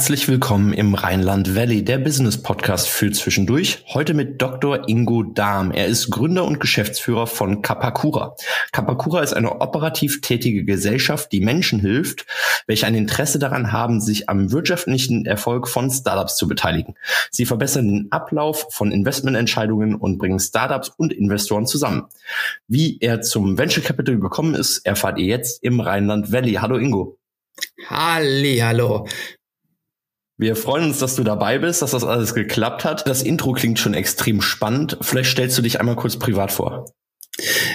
Herzlich willkommen im Rheinland Valley, der Business Podcast für zwischendurch. Heute mit Dr. Ingo Dahm. Er ist Gründer und Geschäftsführer von Kapakura. Kapakura ist eine operativ tätige Gesellschaft, die Menschen hilft, welche ein Interesse daran haben, sich am wirtschaftlichen Erfolg von Startups zu beteiligen. Sie verbessern den Ablauf von Investmententscheidungen und bringen Startups und Investoren zusammen. Wie er zum Venture Capital gekommen ist, erfahrt ihr jetzt im Rheinland Valley. Hallo Ingo. Halli, hallo. Wir freuen uns, dass du dabei bist, dass das alles geklappt hat. Das Intro klingt schon extrem spannend. Vielleicht stellst du dich einmal kurz privat vor.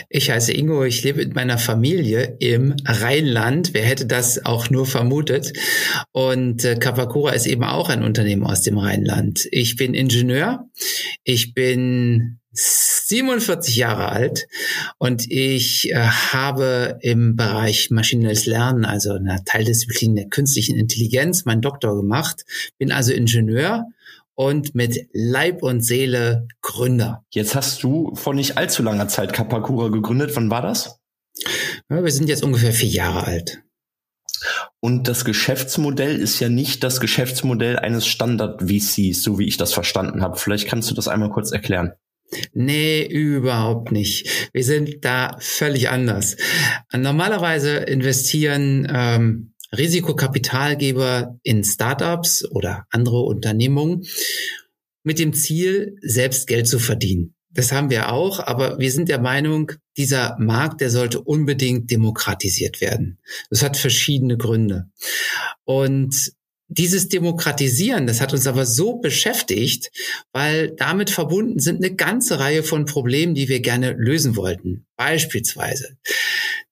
Ich heiße Ingo, ich lebe mit meiner Familie im Rheinland. Wer hätte das auch nur vermutet? Und äh, Kapakura ist eben auch ein Unternehmen aus dem Rheinland. Ich bin Ingenieur. Ich bin 47 Jahre alt und ich äh, habe im Bereich maschinelles Lernen, also einer Teildisziplin der künstlichen Intelligenz, meinen Doktor gemacht, bin also Ingenieur und mit Leib und Seele Gründer. Jetzt hast du vor nicht allzu langer Zeit Kapakura gegründet. Wann war das? Ja, wir sind jetzt ungefähr vier Jahre alt. Und das Geschäftsmodell ist ja nicht das Geschäftsmodell eines Standard-VCs, so wie ich das verstanden habe. Vielleicht kannst du das einmal kurz erklären. Nee, überhaupt nicht. Wir sind da völlig anders. Normalerweise investieren ähm, Risikokapitalgeber in Startups oder andere Unternehmungen mit dem Ziel, selbst Geld zu verdienen. Das haben wir auch, aber wir sind der Meinung, dieser Markt, der sollte unbedingt demokratisiert werden. Das hat verschiedene Gründe. Und dieses Demokratisieren, das hat uns aber so beschäftigt, weil damit verbunden sind eine ganze Reihe von Problemen, die wir gerne lösen wollten. Beispielsweise,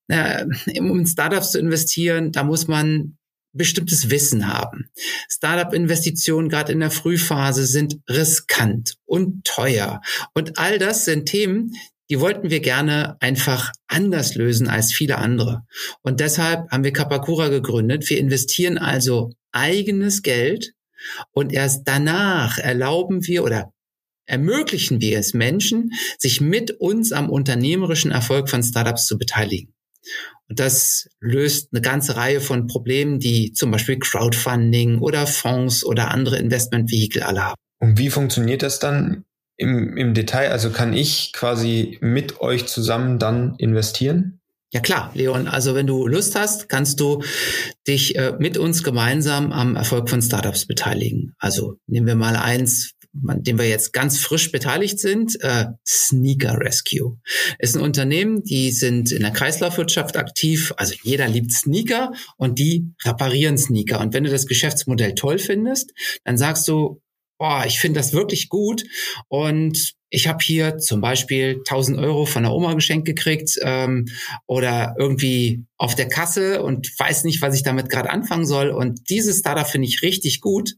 äh, um Startups zu investieren, da muss man bestimmtes Wissen haben. Startup-Investitionen gerade in der Frühphase sind riskant und teuer. Und all das sind Themen, die wollten wir gerne einfach anders lösen als viele andere. Und deshalb haben wir Kapakura gegründet. Wir investieren also eigenes Geld und erst danach erlauben wir oder ermöglichen wir es Menschen, sich mit uns am unternehmerischen Erfolg von Startups zu beteiligen. Und das löst eine ganze Reihe von Problemen, die zum Beispiel Crowdfunding oder Fonds oder andere Investmentvehikel alle haben. Und wie funktioniert das dann im, im Detail? Also kann ich quasi mit euch zusammen dann investieren? Ja klar, Leon. Also wenn du Lust hast, kannst du dich äh, mit uns gemeinsam am Erfolg von Startups beteiligen. Also nehmen wir mal eins, an dem wir jetzt ganz frisch beteiligt sind, äh, Sneaker Rescue. Ist ein Unternehmen, die sind in der Kreislaufwirtschaft aktiv. Also jeder liebt Sneaker und die reparieren Sneaker. Und wenn du das Geschäftsmodell toll findest, dann sagst du, boah, ich finde das wirklich gut und ich habe hier zum Beispiel 1000 Euro von der Oma geschenkt gekriegt ähm, oder irgendwie auf der Kasse und weiß nicht, was ich damit gerade anfangen soll. Und dieses Startup finde ich richtig gut.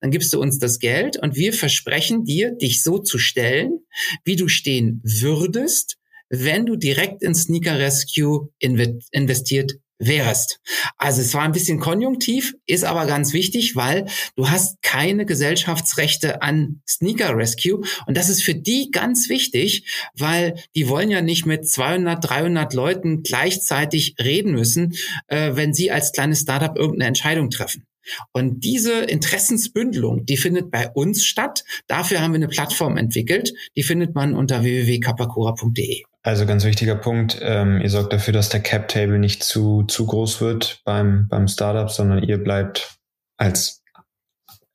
Dann gibst du uns das Geld und wir versprechen dir, dich so zu stellen, wie du stehen würdest, wenn du direkt in Sneaker Rescue investiert wärst. Also es war ein bisschen konjunktiv, ist aber ganz wichtig, weil du hast keine Gesellschaftsrechte an Sneaker Rescue und das ist für die ganz wichtig, weil die wollen ja nicht mit 200, 300 Leuten gleichzeitig reden müssen, äh, wenn sie als kleines Startup irgendeine Entscheidung treffen. Und diese Interessensbündelung, die findet bei uns statt. Dafür haben wir eine Plattform entwickelt. Die findet man unter www.kapakura.de. Also ganz wichtiger Punkt, ähm, ihr sorgt dafür, dass der Cap-Table nicht zu, zu groß wird beim, beim Startup, sondern ihr bleibt als,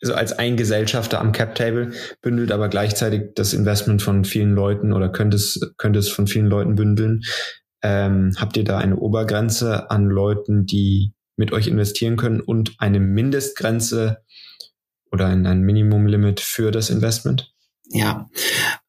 also als ein Gesellschafter am Cap-Table, bündelt aber gleichzeitig das Investment von vielen Leuten oder könnt es, könnt es von vielen Leuten bündeln. Ähm, habt ihr da eine Obergrenze an Leuten, die mit euch investieren können und eine Mindestgrenze oder ein, ein Minimumlimit für das Investment? Ja,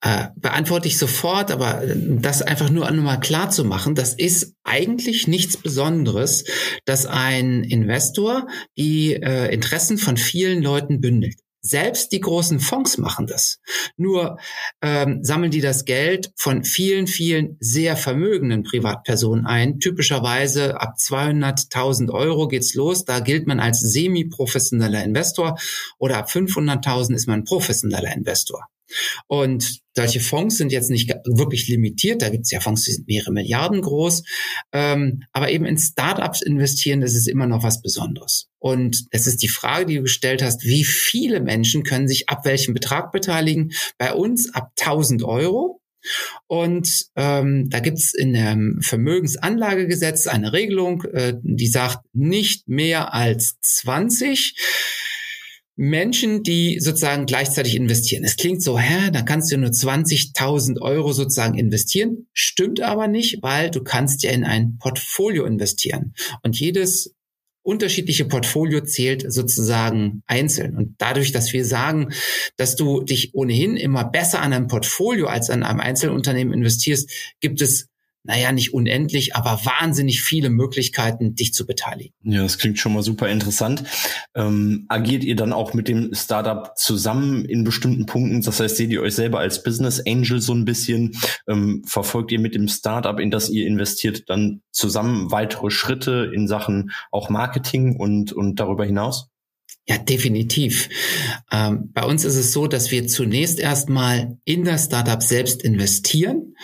äh, beantworte ich sofort, aber das einfach nur nochmal klar zu machen, das ist eigentlich nichts Besonderes, dass ein Investor die äh, Interessen von vielen Leuten bündelt. Selbst die großen Fonds machen das. Nur ähm, sammeln die das Geld von vielen, vielen sehr vermögenden Privatpersonen ein. Typischerweise ab 200.000 Euro geht's los. Da gilt man als semi-professioneller Investor oder ab 500.000 ist man professioneller Investor. Und solche Fonds sind jetzt nicht wirklich limitiert. Da gibt es ja Fonds, die sind mehrere Milliarden groß. Ähm, aber eben in Startups investieren, das ist immer noch was Besonderes. Und es ist die Frage, die du gestellt hast, wie viele Menschen können sich ab welchem Betrag beteiligen? Bei uns ab 1000 Euro. Und ähm, da gibt's in dem Vermögensanlagegesetz eine Regelung, äh, die sagt nicht mehr als 20. Menschen, die sozusagen gleichzeitig investieren. Es klingt so, hä, da kannst du nur 20.000 Euro sozusagen investieren. Stimmt aber nicht, weil du kannst ja in ein Portfolio investieren. Und jedes unterschiedliche Portfolio zählt sozusagen einzeln. Und dadurch, dass wir sagen, dass du dich ohnehin immer besser an einem Portfolio als an einem Einzelunternehmen investierst, gibt es naja, nicht unendlich, aber wahnsinnig viele Möglichkeiten, dich zu beteiligen. Ja, das klingt schon mal super interessant. Ähm, agiert ihr dann auch mit dem Startup zusammen in bestimmten Punkten? Das heißt, seht ihr euch selber als Business Angel so ein bisschen? Ähm, verfolgt ihr mit dem Startup, in das ihr investiert, dann zusammen weitere Schritte in Sachen auch Marketing und, und darüber hinaus? Ja, definitiv. Ähm, bei uns ist es so, dass wir zunächst erstmal in das Startup selbst investieren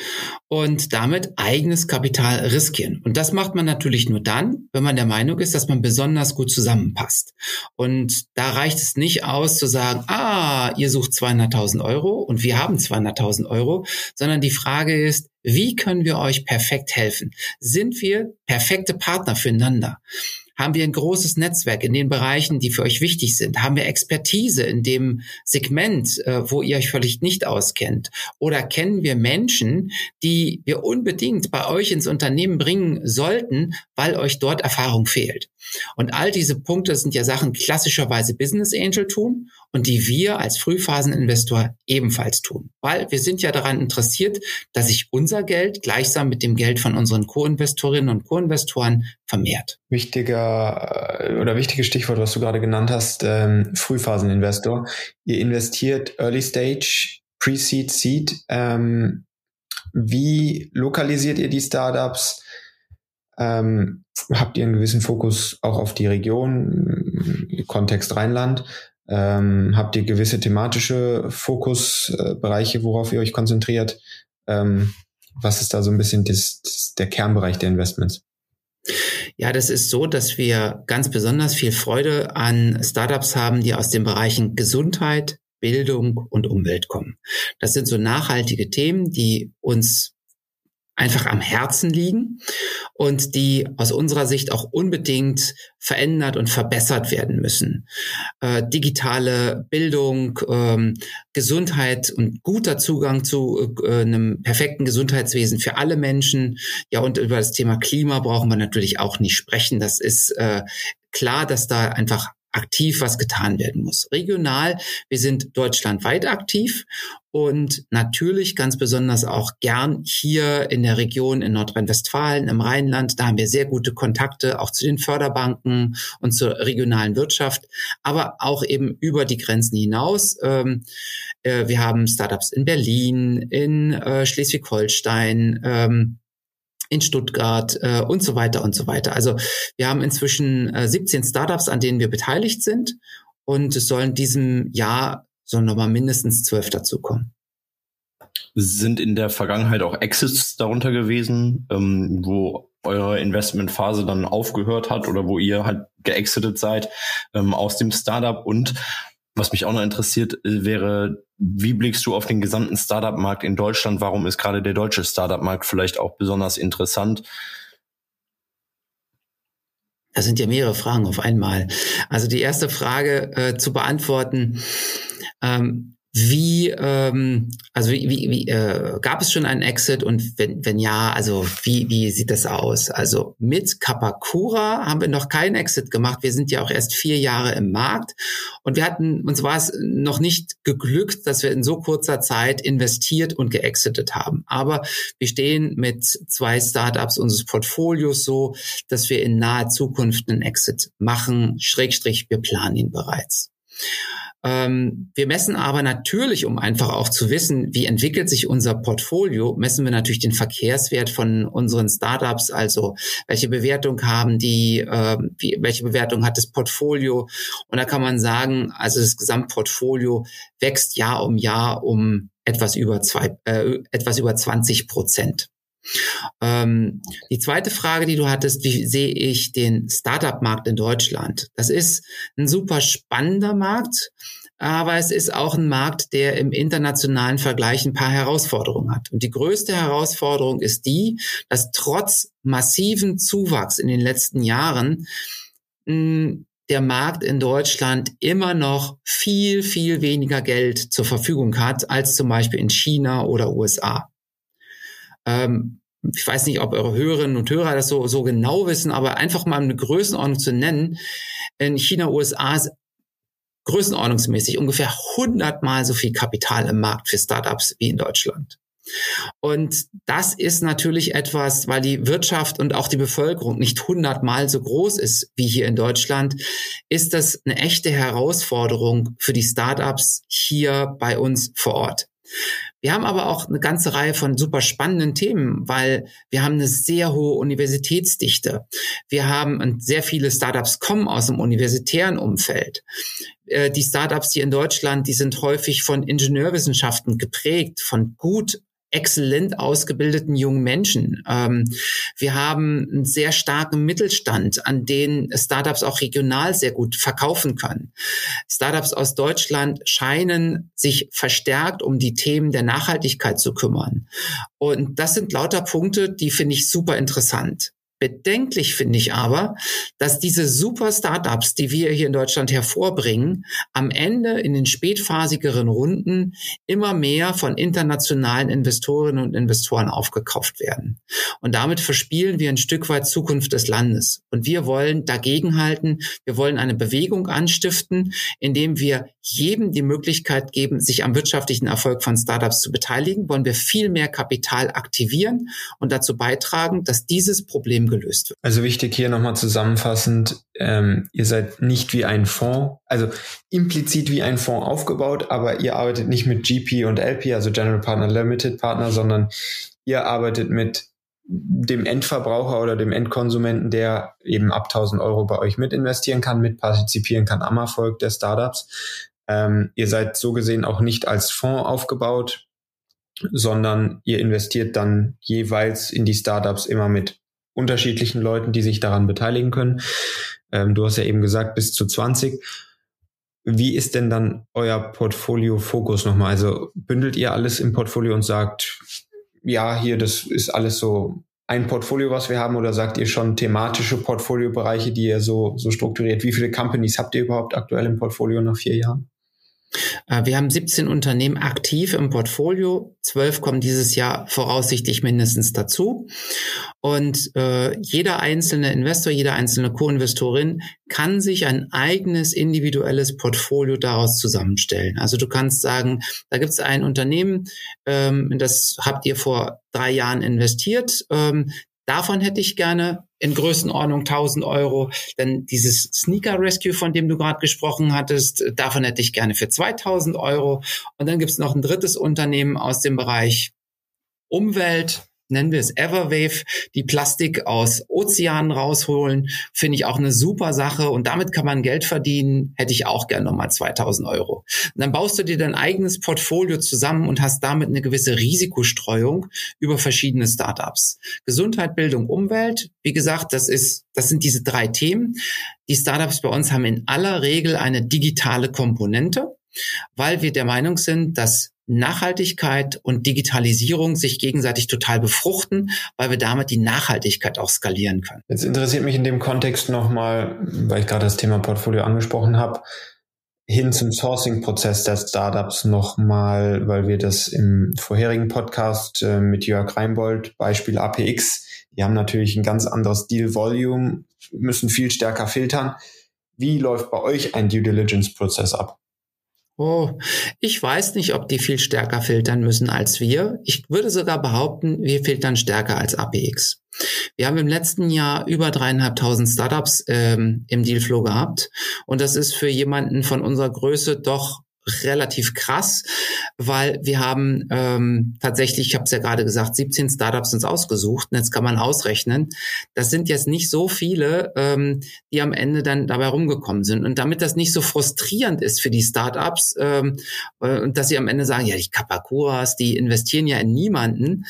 und damit eigenes Kapital riskieren. Und das macht man natürlich nur dann, wenn man der Meinung ist, dass man besonders gut zusammenpasst. Und da reicht es nicht aus zu sagen, ah, ihr sucht 200.000 Euro und wir haben 200.000 Euro, sondern die Frage ist, wie können wir euch perfekt helfen? Sind wir perfekte Partner füreinander? Haben wir ein großes Netzwerk in den Bereichen, die für euch wichtig sind? Haben wir Expertise in dem Segment, äh, wo ihr euch vielleicht nicht auskennt? Oder kennen wir Menschen, die wir unbedingt bei euch ins Unternehmen bringen sollten, weil euch dort Erfahrung fehlt? Und all diese Punkte sind ja Sachen klassischerweise Business Angel tun und die wir als Frühphaseninvestor ebenfalls tun. Weil wir sind ja daran interessiert, dass sich unser Geld gleichsam mit dem Geld von unseren Co-Investorinnen und Co-Investoren vermehrt. Wichtiger äh, oder wichtiges Stichwort, was du gerade genannt hast, ähm, Frühphaseninvestor. Ihr investiert Early Stage, Pre-Seed, Seed. Ähm, wie lokalisiert ihr die Startups? Ähm, habt ihr einen gewissen Fokus auch auf die Region, Kontext Rheinland? Ähm, habt ihr gewisse thematische Fokusbereiche, worauf ihr euch konzentriert? Ähm, was ist da so ein bisschen das, das, der Kernbereich der Investments? Ja, das ist so, dass wir ganz besonders viel Freude an Startups haben, die aus den Bereichen Gesundheit, Bildung und Umwelt kommen. Das sind so nachhaltige Themen, die uns einfach am Herzen liegen und die aus unserer Sicht auch unbedingt verändert und verbessert werden müssen. Äh, digitale Bildung, ähm, Gesundheit und guter Zugang zu äh, einem perfekten Gesundheitswesen für alle Menschen. Ja, und über das Thema Klima brauchen wir natürlich auch nicht sprechen. Das ist äh, klar, dass da einfach aktiv was getan werden muss. Regional, wir sind deutschlandweit aktiv und natürlich ganz besonders auch gern hier in der Region in Nordrhein-Westfalen, im Rheinland. Da haben wir sehr gute Kontakte auch zu den Förderbanken und zur regionalen Wirtschaft, aber auch eben über die Grenzen hinaus. Ähm, äh, wir haben Startups in Berlin, in äh, Schleswig-Holstein, ähm, in Stuttgart äh, und so weiter und so weiter. Also wir haben inzwischen äh, 17 Startups, an denen wir beteiligt sind und es sollen diesem Jahr so nochmal mindestens zwölf dazukommen. Sind in der Vergangenheit auch Exits darunter gewesen, ähm, wo eure Investmentphase dann aufgehört hat oder wo ihr halt geexitet seid ähm, aus dem Startup und was mich auch noch interessiert, äh, wäre, wie blickst du auf den gesamten Startup-Markt in Deutschland? Warum ist gerade der deutsche Startup-Markt vielleicht auch besonders interessant? Das sind ja mehrere Fragen auf einmal. Also die erste Frage äh, zu beantworten. Ähm, wie, ähm, also wie, wie, wie äh, gab es schon einen Exit und wenn, wenn ja, also wie, wie sieht das aus? Also mit Kapakura haben wir noch keinen Exit gemacht. Wir sind ja auch erst vier Jahre im Markt und wir hatten, uns war es noch nicht geglückt, dass wir in so kurzer Zeit investiert und geexitet haben. Aber wir stehen mit zwei Startups unseres Portfolios so, dass wir in naher Zukunft einen Exit machen, Schrägstrich, wir planen ihn bereits. Ähm, wir messen aber natürlich, um einfach auch zu wissen, wie entwickelt sich unser Portfolio, messen wir natürlich den Verkehrswert von unseren Startups, also welche Bewertung haben die, äh, wie, welche Bewertung hat das Portfolio. Und da kann man sagen, also das Gesamtportfolio wächst Jahr um Jahr um etwas über zwei, äh, etwas über 20 Prozent. Ähm, die zweite Frage, die du hattest, wie sehe ich den Startup-Markt in Deutschland? Das ist ein super spannender Markt, aber es ist auch ein Markt, der im internationalen Vergleich ein paar Herausforderungen hat. Und die größte Herausforderung ist die, dass trotz massiven Zuwachs in den letzten Jahren hm, der Markt in Deutschland immer noch viel, viel weniger Geld zur Verfügung hat als zum Beispiel in China oder USA. Ähm, ich weiß nicht, ob eure Hörerinnen und Hörer das so, so genau wissen, aber einfach mal eine Größenordnung zu nennen. In China, USA ist größenordnungsmäßig ungefähr 100 mal so viel Kapital im Markt für Startups wie in Deutschland. Und das ist natürlich etwas, weil die Wirtschaft und auch die Bevölkerung nicht hundertmal so groß ist wie hier in Deutschland, ist das eine echte Herausforderung für die Startups hier bei uns vor Ort. Wir haben aber auch eine ganze Reihe von super spannenden Themen, weil wir haben eine sehr hohe Universitätsdichte. Wir haben sehr viele Startups kommen aus dem universitären Umfeld. Äh, die Startups hier in Deutschland, die sind häufig von Ingenieurwissenschaften geprägt, von gut exzellent ausgebildeten jungen Menschen. Ähm, wir haben einen sehr starken Mittelstand, an den Startups auch regional sehr gut verkaufen können. Startups aus Deutschland scheinen sich verstärkt um die Themen der Nachhaltigkeit zu kümmern. Und das sind lauter Punkte, die finde ich super interessant. Bedenklich finde ich aber, dass diese super Startups, die wir hier in Deutschland hervorbringen, am Ende in den spätphasigeren Runden immer mehr von internationalen Investorinnen und Investoren aufgekauft werden. Und damit verspielen wir ein Stück weit Zukunft des Landes. Und wir wollen dagegenhalten. Wir wollen eine Bewegung anstiften, indem wir jedem die Möglichkeit geben, sich am wirtschaftlichen Erfolg von Startups zu beteiligen. Wollen wir viel mehr Kapital aktivieren und dazu beitragen, dass dieses Problem gelöst wird. Also wichtig hier nochmal zusammenfassend, ähm, ihr seid nicht wie ein Fonds, also implizit wie ein Fonds aufgebaut, aber ihr arbeitet nicht mit GP und LP, also General Partner Limited Partner, sondern ihr arbeitet mit dem Endverbraucher oder dem Endkonsumenten, der eben ab 1000 Euro bei euch mit investieren kann, mit partizipieren kann am Erfolg der Startups. Ähm, ihr seid so gesehen auch nicht als Fonds aufgebaut, sondern ihr investiert dann jeweils in die Startups immer mit unterschiedlichen Leuten, die sich daran beteiligen können. Ähm, du hast ja eben gesagt, bis zu 20. Wie ist denn dann euer Portfolio-Fokus nochmal? Also bündelt ihr alles im Portfolio und sagt, ja, hier, das ist alles so ein Portfolio, was wir haben, oder sagt ihr schon thematische Portfoliobereiche, die ihr so, so strukturiert? Wie viele Companies habt ihr überhaupt aktuell im Portfolio nach vier Jahren? Äh, wir haben 17 Unternehmen aktiv im Portfolio. Zwölf kommen dieses Jahr voraussichtlich mindestens dazu. Und äh, jeder einzelne Investor, jede einzelne Co-Investorin kann sich ein eigenes individuelles Portfolio daraus zusammenstellen. Also du kannst sagen, da gibt es ein Unternehmen, ähm, das habt ihr vor drei Jahren investiert. Ähm, Davon hätte ich gerne in Größenordnung 1000 Euro. Denn dieses Sneaker Rescue, von dem du gerade gesprochen hattest, davon hätte ich gerne für 2000 Euro. Und dann gibt es noch ein drittes Unternehmen aus dem Bereich Umwelt, nennen wir es Everwave, die Plastik aus Ozeanen rausholen, finde ich auch eine super Sache und damit kann man Geld verdienen, hätte ich auch gerne nochmal 2000 Euro. Und dann baust du dir dein eigenes Portfolio zusammen und hast damit eine gewisse Risikostreuung über verschiedene Startups. Gesundheit, Bildung, Umwelt, wie gesagt, das ist, das sind diese drei Themen. Die Startups bei uns haben in aller Regel eine digitale Komponente weil wir der Meinung sind, dass Nachhaltigkeit und Digitalisierung sich gegenseitig total befruchten, weil wir damit die Nachhaltigkeit auch skalieren können. Jetzt interessiert mich in dem Kontext nochmal, weil ich gerade das Thema Portfolio angesprochen habe, hin zum Sourcing-Prozess der Startups nochmal, weil wir das im vorherigen Podcast äh, mit Jörg Reinbold, Beispiel APX, die haben natürlich ein ganz anderes Deal-Volume, müssen viel stärker filtern. Wie läuft bei euch ein Due Diligence-Prozess ab? Oh, ich weiß nicht, ob die viel stärker filtern müssen als wir. Ich würde sogar behaupten, wir filtern stärker als APX. Wir haben im letzten Jahr über dreieinhalbtausend Startups ähm, im Dealflow gehabt und das ist für jemanden von unserer Größe doch relativ krass, weil wir haben ähm, tatsächlich, ich habe es ja gerade gesagt, 17 Startups uns ausgesucht und jetzt kann man ausrechnen, das sind jetzt nicht so viele, ähm, die am Ende dann dabei rumgekommen sind. Und damit das nicht so frustrierend ist für die Startups ähm, äh, und dass sie am Ende sagen, ja, die Kapakuras, die investieren ja in niemanden,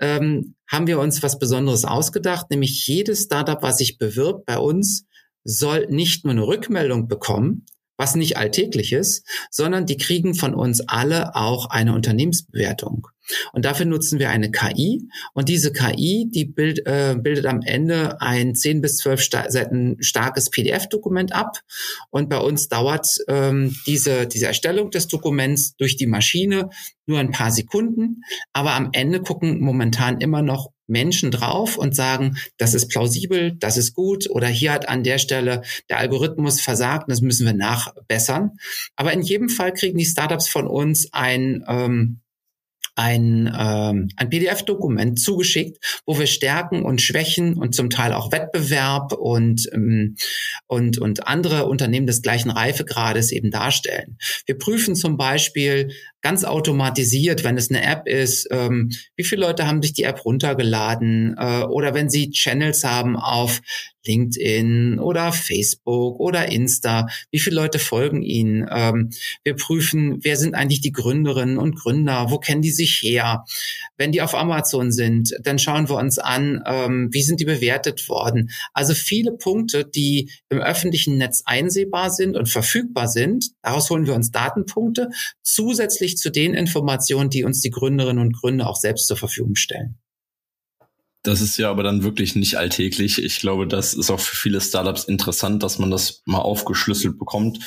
ähm, haben wir uns was Besonderes ausgedacht, nämlich jedes Startup, was sich bewirbt bei uns, soll nicht nur eine Rückmeldung bekommen, was nicht alltäglich ist, sondern die kriegen von uns alle auch eine Unternehmensbewertung. Und dafür nutzen wir eine KI. Und diese KI, die bild, äh, bildet am Ende ein 10 bis 12 Sta Seiten starkes PDF-Dokument ab. Und bei uns dauert ähm, diese, diese Erstellung des Dokuments durch die Maschine nur ein paar Sekunden. Aber am Ende gucken momentan immer noch Menschen drauf und sagen, das ist plausibel, das ist gut oder hier hat an der Stelle der Algorithmus versagt, das müssen wir nachbessern. Aber in jedem Fall kriegen die Startups von uns ein ähm, ein, ähm, ein PDF-Dokument zugeschickt, wo wir Stärken und Schwächen und zum Teil auch Wettbewerb und, ähm, und, und andere Unternehmen des gleichen Reifegrades eben darstellen. Wir prüfen zum Beispiel ganz automatisiert, wenn es eine App ist, ähm, wie viele Leute haben sich die App runtergeladen äh, oder wenn sie Channels haben auf LinkedIn oder Facebook oder Insta, wie viele Leute folgen ihnen. Ähm, wir prüfen, wer sind eigentlich die Gründerinnen und Gründer, wo kennen die sich her. Wenn die auf Amazon sind, dann schauen wir uns an, ähm, wie sind die bewertet worden. Also viele Punkte, die im öffentlichen Netz einsehbar sind und verfügbar sind. Daraus holen wir uns Datenpunkte zusätzlich zu den Informationen, die uns die Gründerinnen und Gründer auch selbst zur Verfügung stellen. Das ist ja aber dann wirklich nicht alltäglich. Ich glaube, das ist auch für viele Startups interessant, dass man das mal aufgeschlüsselt bekommt.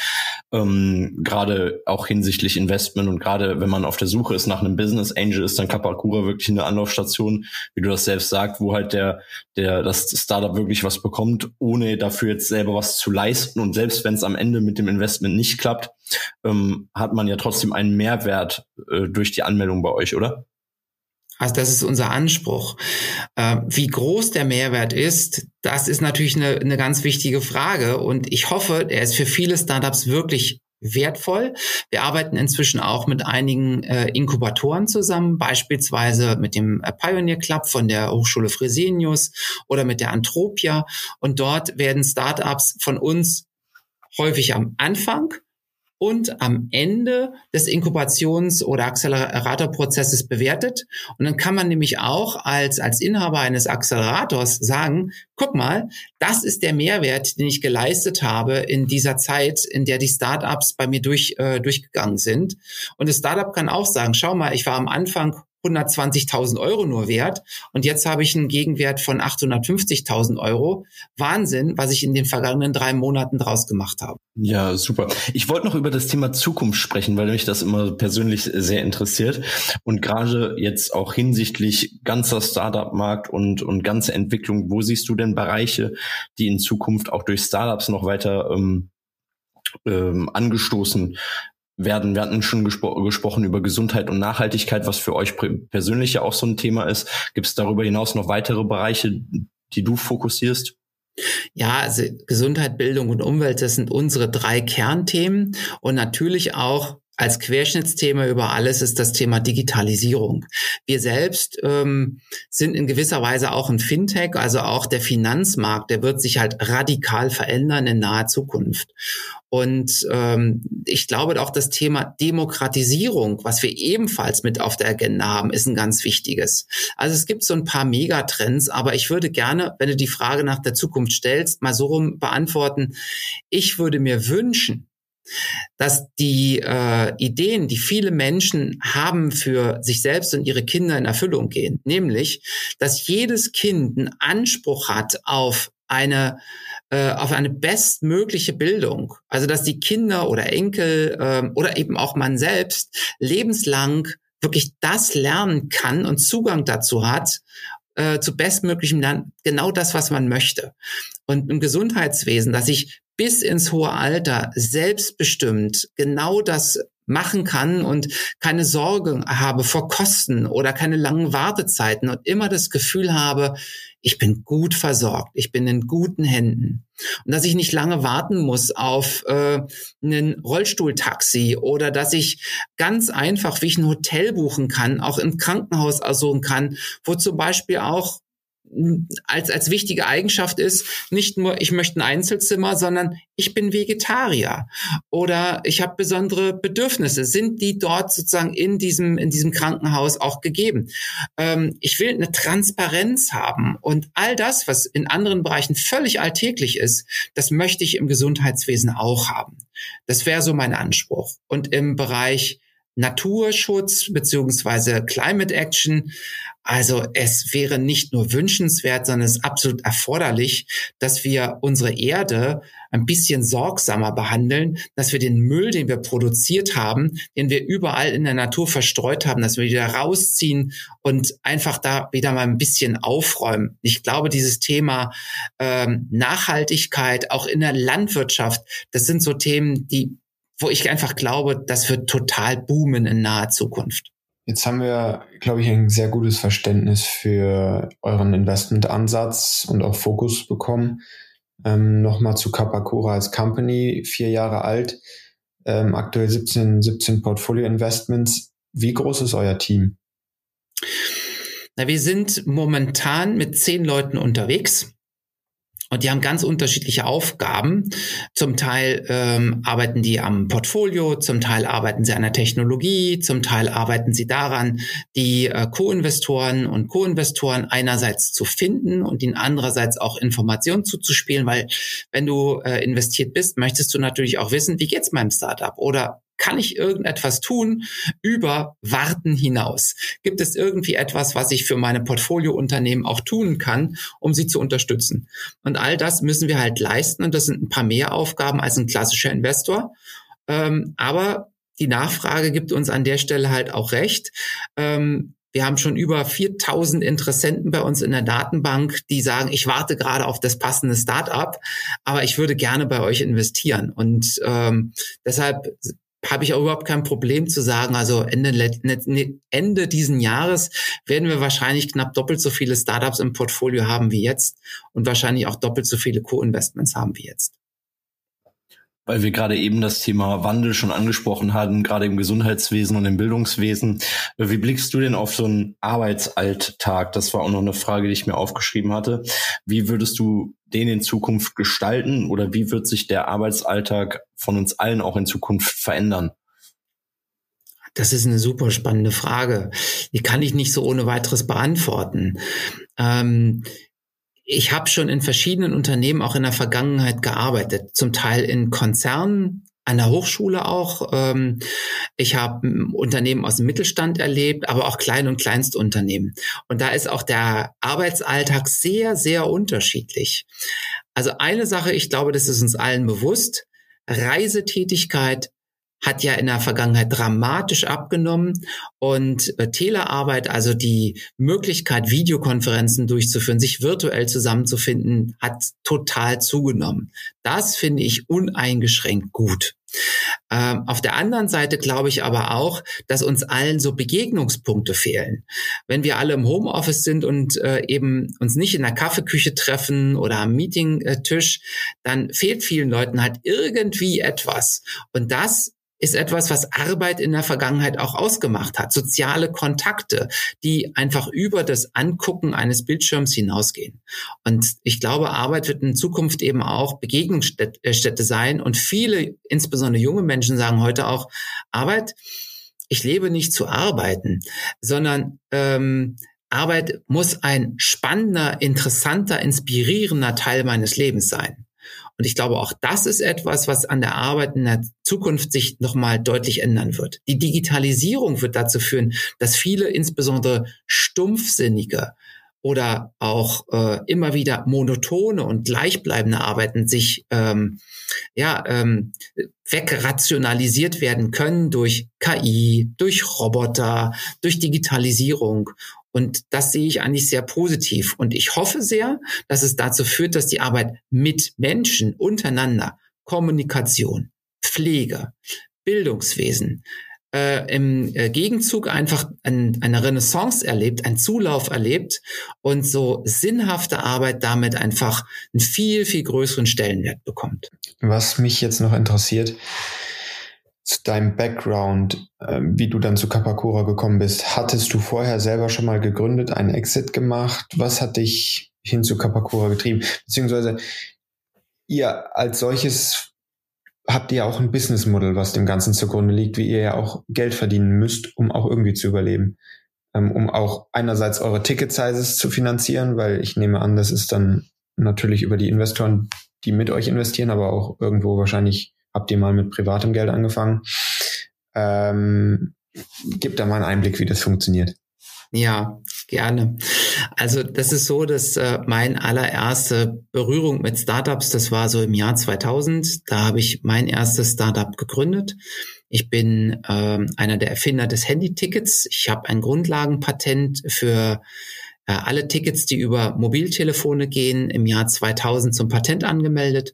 Ähm, gerade auch hinsichtlich Investment und gerade wenn man auf der Suche ist nach einem Business Angel, ist dann Kapakura wirklich eine Anlaufstation, wie du das selbst sagst, wo halt der, der, das Startup wirklich was bekommt, ohne dafür jetzt selber was zu leisten. Und selbst wenn es am Ende mit dem Investment nicht klappt, ähm, hat man ja trotzdem einen Mehrwert äh, durch die Anmeldung bei euch, oder? Also das ist unser Anspruch. Äh, wie groß der Mehrwert ist, das ist natürlich eine, eine ganz wichtige Frage. Und ich hoffe, er ist für viele Startups wirklich wertvoll. Wir arbeiten inzwischen auch mit einigen äh, Inkubatoren zusammen, beispielsweise mit dem Pioneer Club von der Hochschule Fresenius oder mit der Antropia. Und dort werden Startups von uns häufig am Anfang und am Ende des Inkubations- oder Acceleratorprozesses bewertet. Und dann kann man nämlich auch als, als Inhaber eines Accelerators sagen, guck mal, das ist der Mehrwert, den ich geleistet habe in dieser Zeit, in der die Startups bei mir durch, äh, durchgegangen sind. Und das Startup kann auch sagen, schau mal, ich war am Anfang 120.000 Euro nur wert und jetzt habe ich einen Gegenwert von 850.000 Euro. Wahnsinn, was ich in den vergangenen drei Monaten draus gemacht habe. Ja, super. Ich wollte noch über das Thema Zukunft sprechen, weil mich das immer persönlich sehr interessiert und gerade jetzt auch hinsichtlich ganzer Startup-Markt und, und ganze Entwicklung, wo siehst du denn Bereiche, die in Zukunft auch durch Startups noch weiter ähm, ähm, angestoßen werden. Wir hatten schon gespro gesprochen über Gesundheit und Nachhaltigkeit, was für euch persönlich ja auch so ein Thema ist. Gibt es darüber hinaus noch weitere Bereiche, die du fokussierst? Ja, also Gesundheit, Bildung und Umwelt, das sind unsere drei Kernthemen und natürlich auch als Querschnittsthema über alles ist das Thema Digitalisierung. Wir selbst ähm, sind in gewisser Weise auch ein Fintech, also auch der Finanzmarkt, der wird sich halt radikal verändern in naher Zukunft. Und ähm, ich glaube auch das Thema Demokratisierung, was wir ebenfalls mit auf der Agenda haben, ist ein ganz wichtiges. Also es gibt so ein paar Megatrends, aber ich würde gerne, wenn du die Frage nach der Zukunft stellst, mal so rum beantworten. Ich würde mir wünschen, dass die äh, Ideen, die viele Menschen haben für sich selbst und ihre Kinder in Erfüllung gehen, nämlich, dass jedes Kind einen Anspruch hat auf eine äh, auf eine bestmögliche Bildung, also dass die Kinder oder Enkel äh, oder eben auch man selbst lebenslang wirklich das lernen kann und Zugang dazu hat, äh, zu bestmöglichem Lernen, genau das, was man möchte. Und im Gesundheitswesen, dass ich bis ins hohe Alter selbstbestimmt genau das machen kann und keine Sorge habe vor Kosten oder keine langen Wartezeiten und immer das Gefühl habe, ich bin gut versorgt, ich bin in guten Händen. Und dass ich nicht lange warten muss auf äh, einen Rollstuhltaxi oder dass ich ganz einfach, wie ich ein Hotel buchen kann, auch im Krankenhaus ersuchen kann, wo zum Beispiel auch als, als wichtige Eigenschaft ist, nicht nur ich möchte ein Einzelzimmer, sondern ich bin Vegetarier oder ich habe besondere Bedürfnisse. Sind die dort sozusagen in diesem, in diesem Krankenhaus auch gegeben? Ähm, ich will eine Transparenz haben und all das, was in anderen Bereichen völlig alltäglich ist, das möchte ich im Gesundheitswesen auch haben. Das wäre so mein Anspruch. Und im Bereich Naturschutz beziehungsweise Climate Action. Also es wäre nicht nur wünschenswert, sondern es ist absolut erforderlich, dass wir unsere Erde ein bisschen sorgsamer behandeln, dass wir den Müll, den wir produziert haben, den wir überall in der Natur verstreut haben, dass wir wieder rausziehen und einfach da wieder mal ein bisschen aufräumen. Ich glaube, dieses Thema ähm, Nachhaltigkeit auch in der Landwirtschaft, das sind so Themen, die wo ich einfach glaube, das wird total boomen in naher Zukunft. Jetzt haben wir, glaube ich, ein sehr gutes Verständnis für euren Investmentansatz und auch Fokus bekommen. Ähm, Nochmal zu Kapakura als Company, vier Jahre alt, ähm, aktuell 17, 17 Portfolio-Investments. Wie groß ist euer Team? Na, wir sind momentan mit zehn Leuten unterwegs. Und die haben ganz unterschiedliche Aufgaben. Zum Teil ähm, arbeiten die am Portfolio, zum Teil arbeiten sie an der Technologie, zum Teil arbeiten sie daran, die äh, Co-Investoren und Co-Investoren einerseits zu finden und ihnen andererseits auch Informationen zuzuspielen, weil wenn du äh, investiert bist, möchtest du natürlich auch wissen, wie geht's meinem Startup oder kann ich irgendetwas tun über Warten hinaus? Gibt es irgendwie etwas, was ich für meine Portfoliounternehmen auch tun kann, um sie zu unterstützen? Und all das müssen wir halt leisten und das sind ein paar mehr Aufgaben als ein klassischer Investor. Ähm, aber die Nachfrage gibt uns an der Stelle halt auch recht. Ähm, wir haben schon über 4000 Interessenten bei uns in der Datenbank, die sagen, ich warte gerade auf das passende Startup, aber ich würde gerne bei euch investieren. Und ähm, deshalb habe ich auch überhaupt kein Problem zu sagen, also Ende, ne, Ende diesen Jahres werden wir wahrscheinlich knapp doppelt so viele Startups im Portfolio haben wie jetzt und wahrscheinlich auch doppelt so viele Co-Investments haben wie jetzt weil wir gerade eben das Thema Wandel schon angesprochen hatten, gerade im Gesundheitswesen und im Bildungswesen. Wie blickst du denn auf so einen Arbeitsalltag? Das war auch noch eine Frage, die ich mir aufgeschrieben hatte. Wie würdest du den in Zukunft gestalten oder wie wird sich der Arbeitsalltag von uns allen auch in Zukunft verändern? Das ist eine super spannende Frage. Die kann ich nicht so ohne weiteres beantworten. Ähm, ich habe schon in verschiedenen Unternehmen auch in der Vergangenheit gearbeitet, zum Teil in Konzernen, an der Hochschule auch. Ähm, ich habe Unternehmen aus dem Mittelstand erlebt, aber auch Klein- und Kleinstunternehmen. Und da ist auch der Arbeitsalltag sehr, sehr unterschiedlich. Also eine Sache, ich glaube, das ist uns allen bewusst. Reisetätigkeit hat ja in der Vergangenheit dramatisch abgenommen und äh, Telearbeit, also die Möglichkeit, Videokonferenzen durchzuführen, sich virtuell zusammenzufinden, hat total zugenommen. Das finde ich uneingeschränkt gut. Ähm, auf der anderen Seite glaube ich aber auch, dass uns allen so Begegnungspunkte fehlen. Wenn wir alle im Homeoffice sind und äh, eben uns nicht in der Kaffeeküche treffen oder am Meetingtisch, dann fehlt vielen Leuten halt irgendwie etwas. Und das ist etwas, was Arbeit in der Vergangenheit auch ausgemacht hat. Soziale Kontakte, die einfach über das Angucken eines Bildschirms hinausgehen. Und ich glaube, Arbeit wird in Zukunft eben auch Begegnungsstätte sein. Und viele, insbesondere junge Menschen, sagen heute auch, Arbeit, ich lebe nicht zu arbeiten, sondern ähm, Arbeit muss ein spannender, interessanter, inspirierender Teil meines Lebens sein. Und ich glaube, auch das ist etwas, was an der Arbeit in der Zukunft sich nochmal deutlich ändern wird. Die Digitalisierung wird dazu führen, dass viele, insbesondere Stumpfsinnige, oder auch äh, immer wieder monotone und gleichbleibende Arbeiten sich ähm, ja ähm, wegrationalisiert werden können durch KI, durch Roboter, durch Digitalisierung und das sehe ich eigentlich sehr positiv. Und ich hoffe sehr, dass es dazu führt, dass die Arbeit mit Menschen untereinander Kommunikation, Pflege, Bildungswesen, äh, im äh, Gegenzug einfach ein, eine Renaissance erlebt, ein Zulauf erlebt und so sinnhafte Arbeit damit einfach einen viel, viel größeren Stellenwert bekommt. Was mich jetzt noch interessiert, zu deinem Background, äh, wie du dann zu Kapakura gekommen bist. Hattest du vorher selber schon mal gegründet, einen Exit gemacht? Was hat dich hin zu Kapakura getrieben? Beziehungsweise ihr als solches habt ihr auch ein Business Model, was dem Ganzen zugrunde liegt, wie ihr ja auch Geld verdienen müsst, um auch irgendwie zu überleben. Ähm, um auch einerseits eure Ticket Sizes zu finanzieren, weil ich nehme an, das ist dann natürlich über die Investoren, die mit euch investieren, aber auch irgendwo wahrscheinlich habt ihr mal mit privatem Geld angefangen. Ähm, gib da mal einen Einblick, wie das funktioniert. Ja, gerne. Also das ist so, dass äh, mein allererste Berührung mit Startups, das war so im Jahr 2000. Da habe ich mein erstes Startup gegründet. Ich bin äh, einer der Erfinder des Handy-Tickets. Ich habe ein Grundlagenpatent für äh, alle Tickets, die über Mobiltelefone gehen, im Jahr 2000 zum Patent angemeldet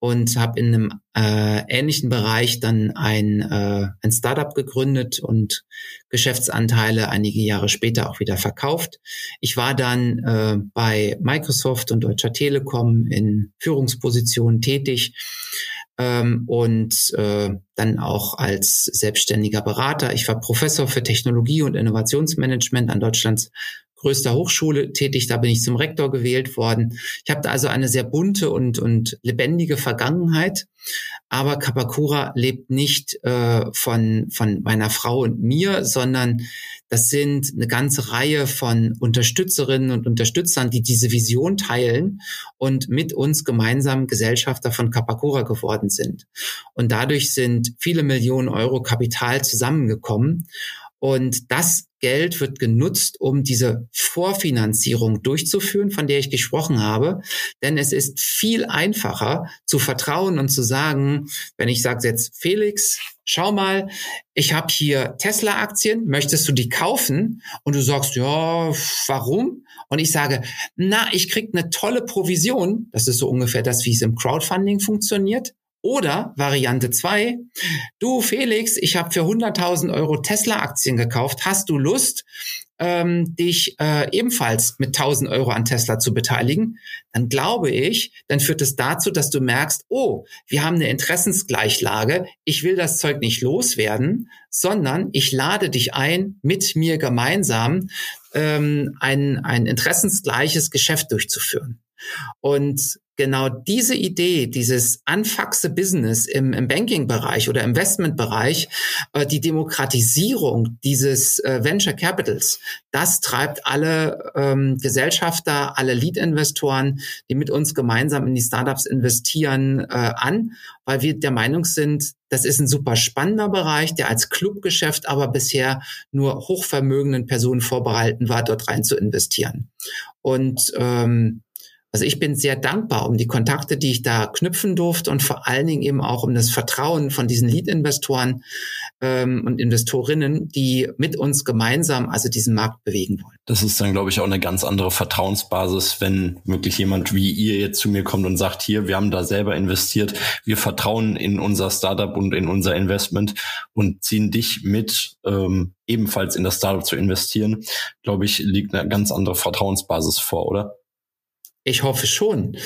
und habe in einem äh, ähnlichen Bereich dann ein, äh, ein Startup gegründet und Geschäftsanteile einige Jahre später auch wieder verkauft. Ich war dann äh, bei Microsoft und Deutscher Telekom in Führungspositionen tätig ähm, und äh, dann auch als selbstständiger Berater. Ich war Professor für Technologie und Innovationsmanagement an Deutschlands größter Hochschule tätig, da bin ich zum Rektor gewählt worden. Ich habe da also eine sehr bunte und, und lebendige Vergangenheit, aber Kapakura lebt nicht äh, von, von meiner Frau und mir, sondern das sind eine ganze Reihe von Unterstützerinnen und Unterstützern, die diese Vision teilen und mit uns gemeinsam Gesellschafter von Kapakura geworden sind. Und dadurch sind viele Millionen Euro Kapital zusammengekommen. Und das Geld wird genutzt, um diese Vorfinanzierung durchzuführen, von der ich gesprochen habe. Denn es ist viel einfacher zu vertrauen und zu sagen, wenn ich sage jetzt, Felix, schau mal, ich habe hier Tesla-Aktien, möchtest du die kaufen? Und du sagst, ja, warum? Und ich sage, na, ich krieg eine tolle Provision. Das ist so ungefähr das, wie es im Crowdfunding funktioniert. Oder Variante zwei: du Felix, ich habe für 100.000 Euro Tesla-Aktien gekauft, hast du Lust, ähm, dich äh, ebenfalls mit 1000 Euro an Tesla zu beteiligen, dann glaube ich, dann führt es dazu, dass du merkst, oh, wir haben eine Interessensgleichlage, ich will das Zeug nicht loswerden, sondern ich lade dich ein, mit mir gemeinsam ähm, ein, ein interessensgleiches Geschäft durchzuführen. Und genau diese Idee, dieses Anfaxe Business im, im Banking-Bereich oder Investment-Bereich, äh, die Demokratisierung dieses äh, Venture Capitals, das treibt alle ähm, Gesellschafter, alle Lead-Investoren, die mit uns gemeinsam in die Startups investieren, äh, an, weil wir der Meinung sind, das ist ein super spannender Bereich, der als Clubgeschäft aber bisher nur hochvermögenden Personen vorbehalten war, dort rein zu investieren. Und ähm, also ich bin sehr dankbar um die Kontakte, die ich da knüpfen durfte und vor allen Dingen eben auch um das Vertrauen von diesen Lead-Investoren ähm, und Investorinnen, die mit uns gemeinsam also diesen Markt bewegen wollen. Das ist dann, glaube ich, auch eine ganz andere Vertrauensbasis, wenn wirklich jemand wie ihr jetzt zu mir kommt und sagt, hier, wir haben da selber investiert, wir vertrauen in unser Startup und in unser Investment und ziehen dich mit, ähm, ebenfalls in das Startup zu investieren, glaube ich, liegt eine ganz andere Vertrauensbasis vor, oder? Ich hoffe schon.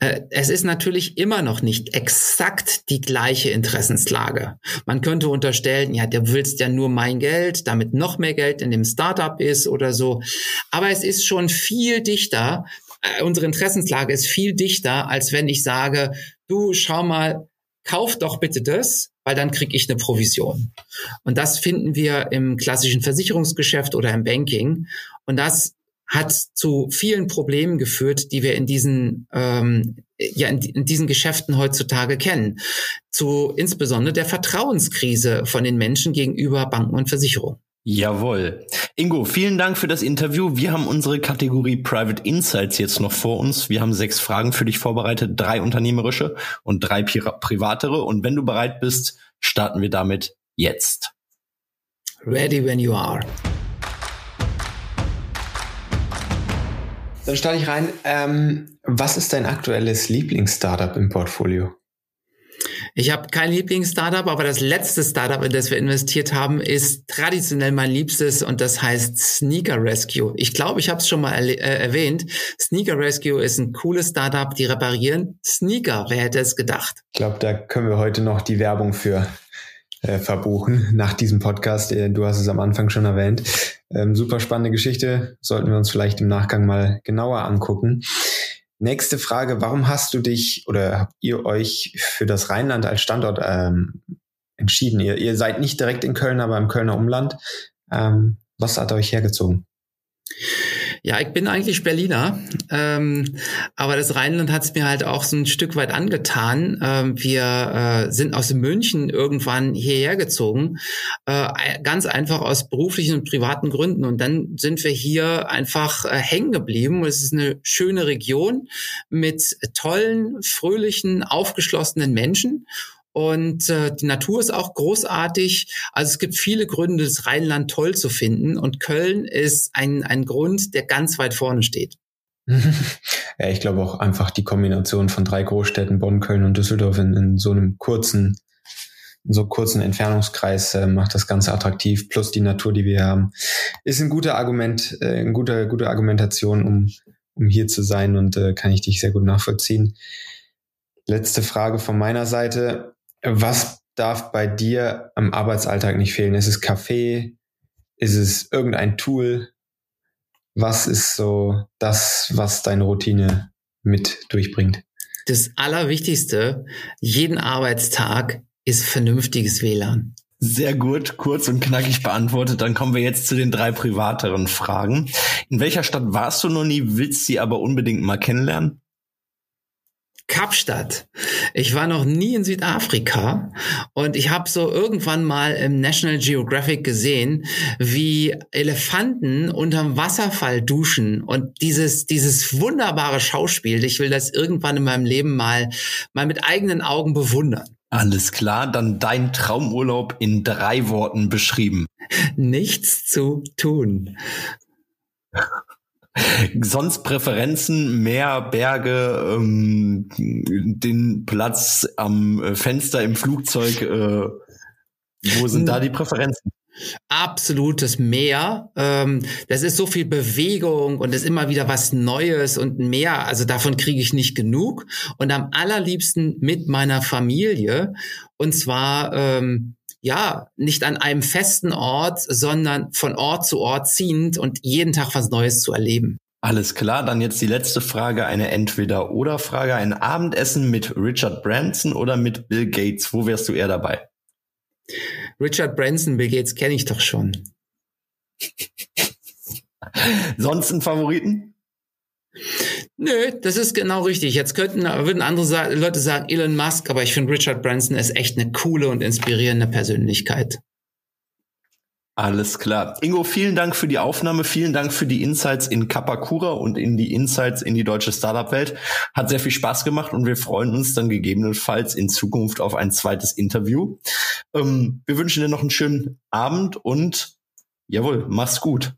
Äh, es ist natürlich immer noch nicht exakt die gleiche Interessenslage. Man könnte unterstellen, ja, du willst ja nur mein Geld, damit noch mehr Geld in dem Startup ist oder so. Aber es ist schon viel dichter. Äh, unsere Interessenslage ist viel dichter, als wenn ich sage, du schau mal, kauf doch bitte das, weil dann kriege ich eine Provision. Und das finden wir im klassischen Versicherungsgeschäft oder im Banking. Und das hat zu vielen Problemen geführt, die wir in diesen ähm, ja in, in diesen Geschäften heutzutage kennen, zu insbesondere der Vertrauenskrise von den Menschen gegenüber Banken und Versicherungen. Jawohl. Ingo, vielen Dank für das Interview. Wir haben unsere Kategorie Private Insights jetzt noch vor uns. Wir haben sechs Fragen für dich vorbereitet, drei unternehmerische und drei privatere. Und wenn du bereit bist, starten wir damit jetzt. Ready when you are. Dann starte ich rein. Ähm, was ist dein aktuelles Lieblings-Startup im Portfolio? Ich habe kein Lieblings-Startup, aber das letzte Startup, in das wir investiert haben, ist traditionell mein liebstes und das heißt Sneaker Rescue. Ich glaube, ich habe es schon mal äh, erwähnt. Sneaker Rescue ist ein cooles Startup, die reparieren Sneaker. Wer hätte es gedacht? Ich glaube, da können wir heute noch die Werbung für äh, verbuchen nach diesem Podcast. Äh, du hast es am Anfang schon erwähnt. Ähm, super spannende Geschichte. Sollten wir uns vielleicht im Nachgang mal genauer angucken. Nächste Frage, warum hast du dich oder habt ihr euch für das Rheinland als Standort ähm, entschieden? Ihr, ihr seid nicht direkt in Köln, aber im Kölner Umland. Ähm, was hat euch hergezogen? Ja, ich bin eigentlich Berliner, ähm, aber das Rheinland hat es mir halt auch so ein Stück weit angetan. Ähm, wir äh, sind aus München irgendwann hierher gezogen, äh, ganz einfach aus beruflichen und privaten Gründen. Und dann sind wir hier einfach äh, hängen geblieben. Es ist eine schöne Region mit tollen, fröhlichen, aufgeschlossenen Menschen. Und äh, die Natur ist auch großartig. Also es gibt viele Gründe, das Rheinland toll zu finden. Und Köln ist ein, ein Grund, der ganz weit vorne steht. ja, ich glaube auch einfach die Kombination von drei Großstädten, Bonn, Köln und Düsseldorf in, in so einem kurzen, in so kurzen Entfernungskreis äh, macht das Ganze attraktiv. Plus die Natur, die wir haben, ist ein guter Argument, äh, eine gute, gute Argumentation, um, um hier zu sein und äh, kann ich dich sehr gut nachvollziehen. Letzte Frage von meiner Seite. Was darf bei dir am Arbeitsalltag nicht fehlen? Ist es Kaffee? Ist es irgendein Tool? Was ist so das, was deine Routine mit durchbringt? Das Allerwichtigste, jeden Arbeitstag ist vernünftiges WLAN. Sehr gut, kurz und knackig beantwortet. Dann kommen wir jetzt zu den drei privateren Fragen. In welcher Stadt warst du noch nie, willst sie aber unbedingt mal kennenlernen? Kapstadt. Ich war noch nie in Südafrika und ich habe so irgendwann mal im National Geographic gesehen, wie Elefanten unterm Wasserfall duschen und dieses dieses wunderbare Schauspiel. Ich will das irgendwann in meinem Leben mal mal mit eigenen Augen bewundern. Alles klar, dann dein Traumurlaub in drei Worten beschrieben. Nichts zu tun. Sonst Präferenzen, Meer, Berge, ähm, den Platz am äh, Fenster im Flugzeug. Äh, wo sind da die Präferenzen? Absolutes Meer. Ähm, das ist so viel Bewegung und es ist immer wieder was Neues und mehr. Also davon kriege ich nicht genug. Und am allerliebsten mit meiner Familie. Und zwar ähm, ja, nicht an einem festen Ort, sondern von Ort zu Ort ziehend und jeden Tag was Neues zu erleben. Alles klar, dann jetzt die letzte Frage, eine Entweder-Oder-Frage. Ein Abendessen mit Richard Branson oder mit Bill Gates? Wo wärst du eher dabei? Richard Branson, Bill Gates kenne ich doch schon. Sonst einen Favoriten? Nö, das ist genau richtig. Jetzt könnten, würden andere Leute sagen Elon Musk, aber ich finde Richard Branson ist echt eine coole und inspirierende Persönlichkeit. Alles klar. Ingo, vielen Dank für die Aufnahme, vielen Dank für die Insights in Kapakura und in die Insights in die deutsche Startup-Welt. Hat sehr viel Spaß gemacht und wir freuen uns dann gegebenenfalls in Zukunft auf ein zweites Interview. Ähm, wir wünschen dir noch einen schönen Abend und jawohl, mach's gut.